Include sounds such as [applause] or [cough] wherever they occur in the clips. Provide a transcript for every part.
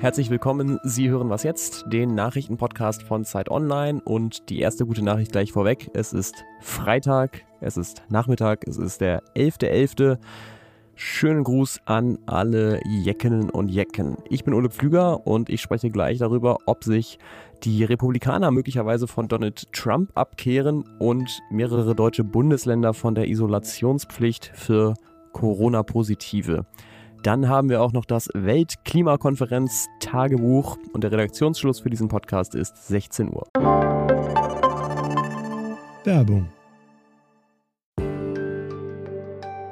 Herzlich willkommen. Sie hören was jetzt, den Nachrichtenpodcast von Zeit Online und die erste gute Nachricht gleich vorweg. Es ist Freitag, es ist Nachmittag, es ist der 11.11. .11. Schönen Gruß an alle Jeckeninnen und Jecken. Ich bin Ole Pflüger und ich spreche gleich darüber, ob sich die Republikaner möglicherweise von Donald Trump abkehren und mehrere deutsche Bundesländer von der Isolationspflicht für Corona-Positive. Dann haben wir auch noch das Weltklimakonferenz-Tagebuch und der Redaktionsschluss für diesen Podcast ist 16 Uhr. Werbung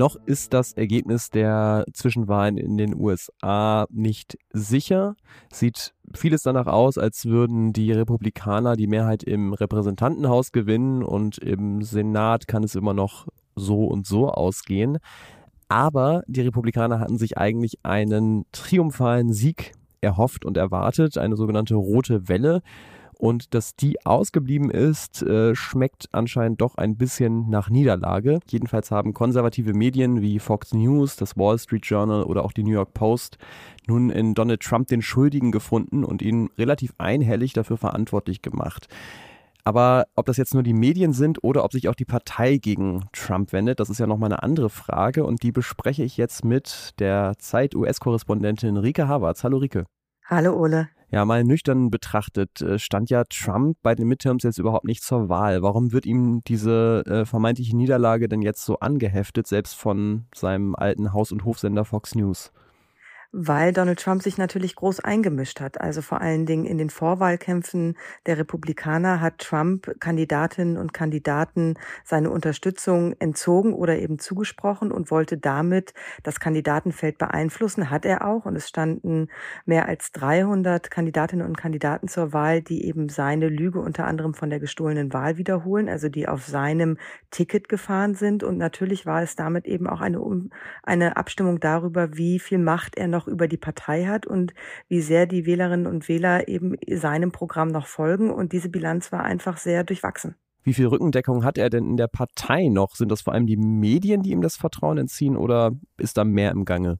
Noch ist das Ergebnis der Zwischenwahlen in den USA nicht sicher. Sieht vieles danach aus, als würden die Republikaner die Mehrheit im Repräsentantenhaus gewinnen und im Senat kann es immer noch so und so ausgehen. Aber die Republikaner hatten sich eigentlich einen triumphalen Sieg erhofft und erwartet, eine sogenannte rote Welle. Und dass die ausgeblieben ist, äh, schmeckt anscheinend doch ein bisschen nach Niederlage. Jedenfalls haben konservative Medien wie Fox News, das Wall Street Journal oder auch die New York Post nun in Donald Trump den Schuldigen gefunden und ihn relativ einhellig dafür verantwortlich gemacht. Aber ob das jetzt nur die Medien sind oder ob sich auch die Partei gegen Trump wendet, das ist ja nochmal eine andere Frage und die bespreche ich jetzt mit der Zeit-US-Korrespondentin Rike Havertz. Hallo Rike. Hallo Ole. Ja, mal nüchtern betrachtet, äh, stand ja Trump bei den Midterms jetzt überhaupt nicht zur Wahl. Warum wird ihm diese äh, vermeintliche Niederlage denn jetzt so angeheftet, selbst von seinem alten Haus- und Hofsender Fox News? Weil Donald Trump sich natürlich groß eingemischt hat. Also vor allen Dingen in den Vorwahlkämpfen der Republikaner hat Trump Kandidatinnen und Kandidaten seine Unterstützung entzogen oder eben zugesprochen und wollte damit das Kandidatenfeld beeinflussen. Hat er auch. Und es standen mehr als 300 Kandidatinnen und Kandidaten zur Wahl, die eben seine Lüge unter anderem von der gestohlenen Wahl wiederholen, also die auf seinem Ticket gefahren sind. Und natürlich war es damit eben auch eine, eine Abstimmung darüber, wie viel Macht er noch noch über die Partei hat und wie sehr die Wählerinnen und Wähler eben seinem Programm noch folgen. Und diese Bilanz war einfach sehr durchwachsen. Wie viel Rückendeckung hat er denn in der Partei noch? Sind das vor allem die Medien, die ihm das Vertrauen entziehen oder ist da mehr im Gange?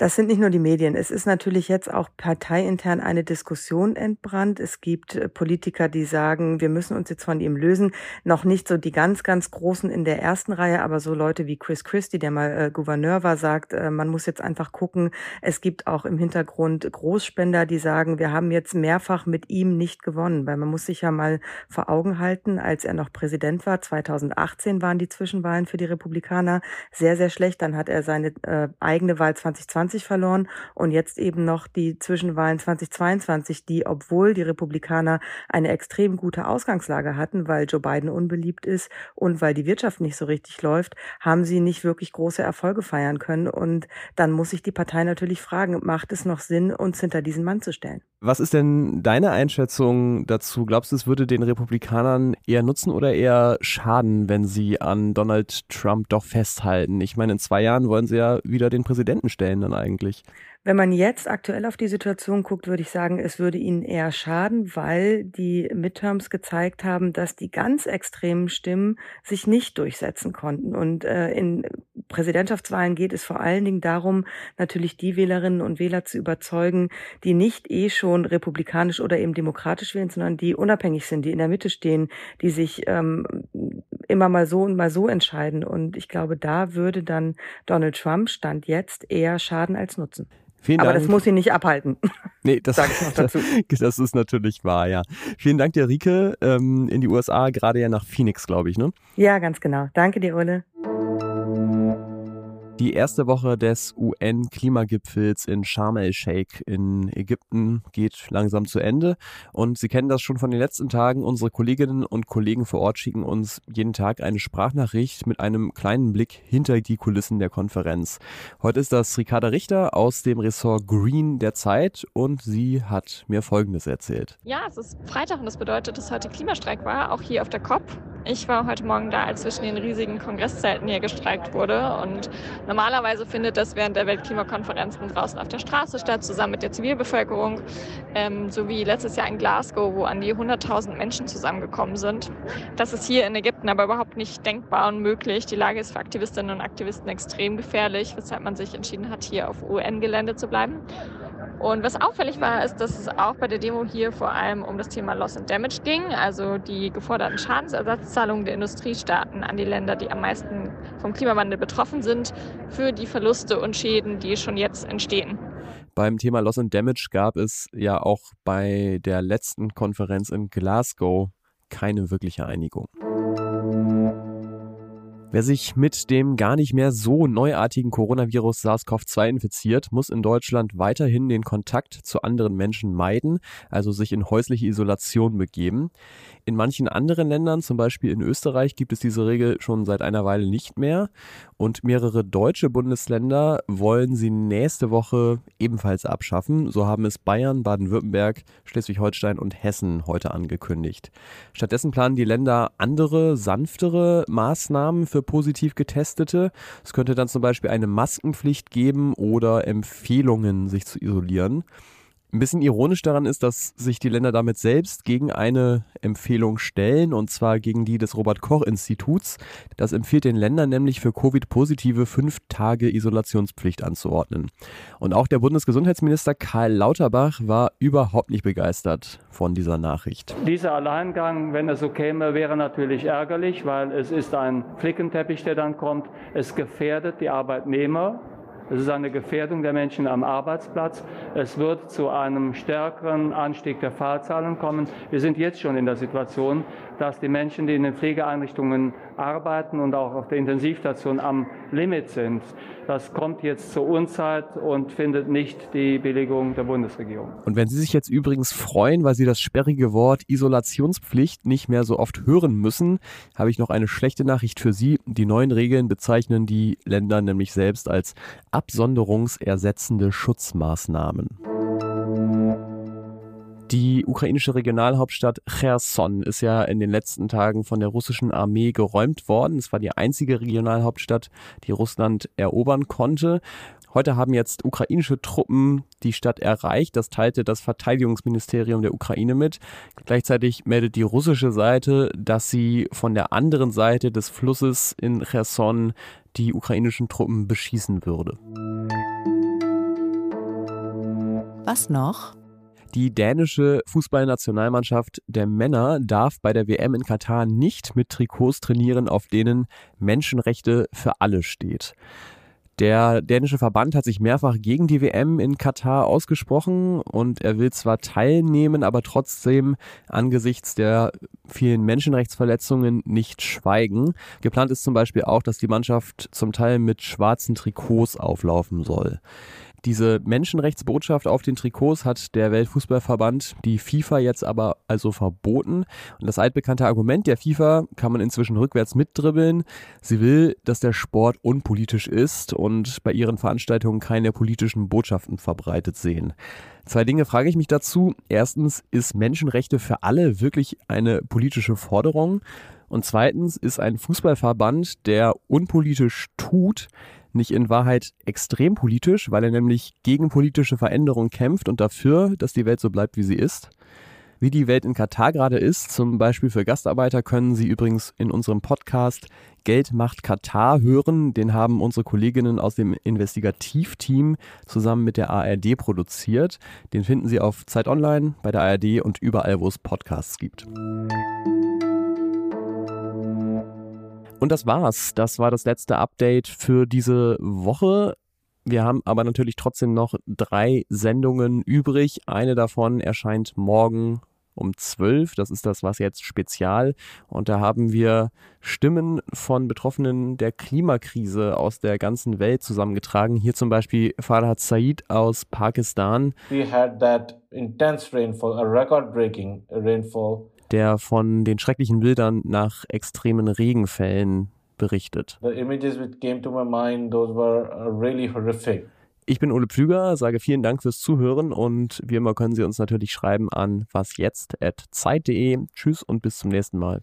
Das sind nicht nur die Medien. Es ist natürlich jetzt auch parteiintern eine Diskussion entbrannt. Es gibt äh, Politiker, die sagen, wir müssen uns jetzt von ihm lösen. Noch nicht so die ganz, ganz Großen in der ersten Reihe, aber so Leute wie Chris Christie, der mal äh, Gouverneur war, sagt, äh, man muss jetzt einfach gucken. Es gibt auch im Hintergrund Großspender, die sagen, wir haben jetzt mehrfach mit ihm nicht gewonnen, weil man muss sich ja mal vor Augen halten, als er noch Präsident war, 2018 waren die Zwischenwahlen für die Republikaner sehr, sehr schlecht. Dann hat er seine äh, eigene Wahl 2020 2020 verloren und jetzt eben noch die Zwischenwahlen 2022, die, obwohl die Republikaner eine extrem gute Ausgangslage hatten, weil Joe Biden unbeliebt ist und weil die Wirtschaft nicht so richtig läuft, haben sie nicht wirklich große Erfolge feiern können. Und dann muss sich die Partei natürlich fragen, macht es noch Sinn, uns hinter diesen Mann zu stellen? Was ist denn deine Einschätzung dazu? Glaubst du, es würde den Republikanern eher nutzen oder eher schaden, wenn sie an Donald Trump doch festhalten? Ich meine, in zwei Jahren wollen sie ja wieder den Präsidenten stellen dann eigentlich. Wenn man jetzt aktuell auf die Situation guckt, würde ich sagen, es würde ihnen eher schaden, weil die Midterms gezeigt haben, dass die ganz extremen Stimmen sich nicht durchsetzen konnten. Und äh, in Präsidentschaftswahlen geht es vor allen Dingen darum, natürlich die Wählerinnen und Wähler zu überzeugen, die nicht eh schon republikanisch oder eben demokratisch wählen, sondern die unabhängig sind, die in der Mitte stehen, die sich ähm, immer mal so und mal so entscheiden. Und ich glaube, da würde dann Donald Trump Stand jetzt eher schaden als nutzen. Vielen Aber Dank. das muss ihn nicht abhalten. [laughs] Nee, das, [laughs] Sag ich noch dazu. [laughs] das ist natürlich wahr, ja. Vielen Dank dir, Rike, ähm, in die USA, gerade ja nach Phoenix, glaube ich, ne? Ja, ganz genau. Danke dir, Ulle. Die erste Woche des UN-Klimagipfels in Sharm el-Sheikh in Ägypten geht langsam zu Ende. Und Sie kennen das schon von den letzten Tagen. Unsere Kolleginnen und Kollegen vor Ort schicken uns jeden Tag eine Sprachnachricht mit einem kleinen Blick hinter die Kulissen der Konferenz. Heute ist das Ricarda Richter aus dem Ressort Green der Zeit und sie hat mir Folgendes erzählt. Ja, es ist Freitag und das bedeutet, dass heute Klimastreik war, auch hier auf der COP. Ich war heute Morgen da, als zwischen den riesigen Kongresszelten hier gestreikt wurde. Und normalerweise findet das während der Weltklimakonferenzen draußen auf der Straße statt, zusammen mit der Zivilbevölkerung, ähm, sowie letztes Jahr in Glasgow, wo an die 100.000 Menschen zusammengekommen sind. Das ist hier in Ägypten aber überhaupt nicht denkbar und möglich. Die Lage ist für Aktivistinnen und Aktivisten extrem gefährlich, weshalb man sich entschieden hat, hier auf UN-Gelände zu bleiben. Und was auffällig war, ist, dass es auch bei der Demo hier vor allem um das Thema Loss and Damage ging, also die geforderten Schadensersatzzahlungen der Industriestaaten an die Länder, die am meisten vom Klimawandel betroffen sind, für die Verluste und Schäden, die schon jetzt entstehen. Beim Thema Loss and Damage gab es ja auch bei der letzten Konferenz in Glasgow keine wirkliche Einigung. Wer sich mit dem gar nicht mehr so neuartigen Coronavirus SARS-CoV-2 infiziert, muss in Deutschland weiterhin den Kontakt zu anderen Menschen meiden, also sich in häusliche Isolation begeben. In manchen anderen Ländern, zum Beispiel in Österreich, gibt es diese Regel schon seit einer Weile nicht mehr. Und mehrere deutsche Bundesländer wollen sie nächste Woche ebenfalls abschaffen. So haben es Bayern, Baden-Württemberg, Schleswig-Holstein und Hessen heute angekündigt. Stattdessen planen die Länder andere, sanftere Maßnahmen für positiv Getestete. Es könnte dann zum Beispiel eine Maskenpflicht geben oder Empfehlungen, sich zu isolieren. Ein bisschen ironisch daran ist, dass sich die Länder damit selbst gegen eine Empfehlung stellen, und zwar gegen die des Robert-Koch-Instituts. Das empfiehlt den Ländern nämlich für Covid-Positive fünf Tage Isolationspflicht anzuordnen. Und auch der Bundesgesundheitsminister Karl Lauterbach war überhaupt nicht begeistert von dieser Nachricht. Dieser Alleingang, wenn es so käme, wäre natürlich ärgerlich, weil es ist ein Flickenteppich, der dann kommt. Es gefährdet die Arbeitnehmer es ist eine Gefährdung der Menschen am Arbeitsplatz. Es wird zu einem stärkeren Anstieg der Fallzahlen kommen. Wir sind jetzt schon in der Situation, dass die Menschen, die in den Pflegeeinrichtungen arbeiten und auch auf der Intensivstation am Limit sind. Das kommt jetzt zur Unzeit und findet nicht die Billigung der Bundesregierung. Und wenn Sie sich jetzt übrigens freuen, weil Sie das sperrige Wort Isolationspflicht nicht mehr so oft hören müssen, habe ich noch eine schlechte Nachricht für Sie. Die neuen Regeln bezeichnen die Länder nämlich selbst als absonderungsersetzende Schutzmaßnahmen. Die ukrainische Regionalhauptstadt Cherson ist ja in den letzten Tagen von der russischen Armee geräumt worden. Es war die einzige Regionalhauptstadt, die Russland erobern konnte. Heute haben jetzt ukrainische Truppen die Stadt erreicht. Das teilte das Verteidigungsministerium der Ukraine mit. Gleichzeitig meldet die russische Seite, dass sie von der anderen Seite des Flusses in Cherson die ukrainischen Truppen beschießen würde. Was noch? Die dänische Fußballnationalmannschaft der Männer darf bei der WM in Katar nicht mit Trikots trainieren, auf denen Menschenrechte für alle steht. Der dänische Verband hat sich mehrfach gegen die WM in Katar ausgesprochen und er will zwar teilnehmen, aber trotzdem angesichts der vielen Menschenrechtsverletzungen nicht schweigen. Geplant ist zum Beispiel auch, dass die Mannschaft zum Teil mit schwarzen Trikots auflaufen soll. Diese Menschenrechtsbotschaft auf den Trikots hat der Weltfußballverband die FIFA jetzt aber also verboten. Und das altbekannte Argument der FIFA kann man inzwischen rückwärts mitdribbeln. Sie will, dass der Sport unpolitisch ist und bei ihren Veranstaltungen keine politischen Botschaften verbreitet sehen. Zwei Dinge frage ich mich dazu. Erstens, ist Menschenrechte für alle wirklich eine politische Forderung? Und zweitens, ist ein Fußballverband, der unpolitisch tut, nicht in Wahrheit extrem politisch, weil er nämlich gegen politische Veränderungen kämpft und dafür, dass die Welt so bleibt, wie sie ist. Wie die Welt in Katar gerade ist, zum Beispiel für Gastarbeiter, können Sie übrigens in unserem Podcast Geld macht Katar hören. Den haben unsere Kolleginnen aus dem Investigativteam zusammen mit der ARD produziert. Den finden Sie auf Zeit Online, bei der ARD und überall, wo es Podcasts gibt. Und das war's. Das war das letzte Update für diese Woche. Wir haben aber natürlich trotzdem noch drei Sendungen übrig. Eine davon erscheint morgen um 12. Das ist das, was jetzt spezial. Und da haben wir Stimmen von Betroffenen der Klimakrise aus der ganzen Welt zusammengetragen. Hier zum Beispiel Farhad Said aus Pakistan. We had that intense rainfall, a record-breaking rainfall. Der von den schrecklichen Bildern nach extremen Regenfällen berichtet. The images which came to my mind, those were uh, really horrific. Ich bin Ole Pflüger, sage vielen Dank fürs Zuhören und wie immer können Sie uns natürlich schreiben an wasjetzt.zeit.de. Tschüss und bis zum nächsten Mal.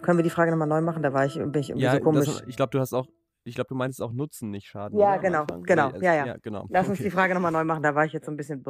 Können wir die Frage nochmal neu machen? Da war ich, bin ich irgendwie ja, so komisch. Das, ich glaube, du hast auch, ich glaube, du meinst auch Nutzen, nicht Schaden. ja, genau, genau, Nee, es- ja, ja. genau. Lass uns Okay. die Frage nochmal neu machen, da war ich jetzt so ein bisschen.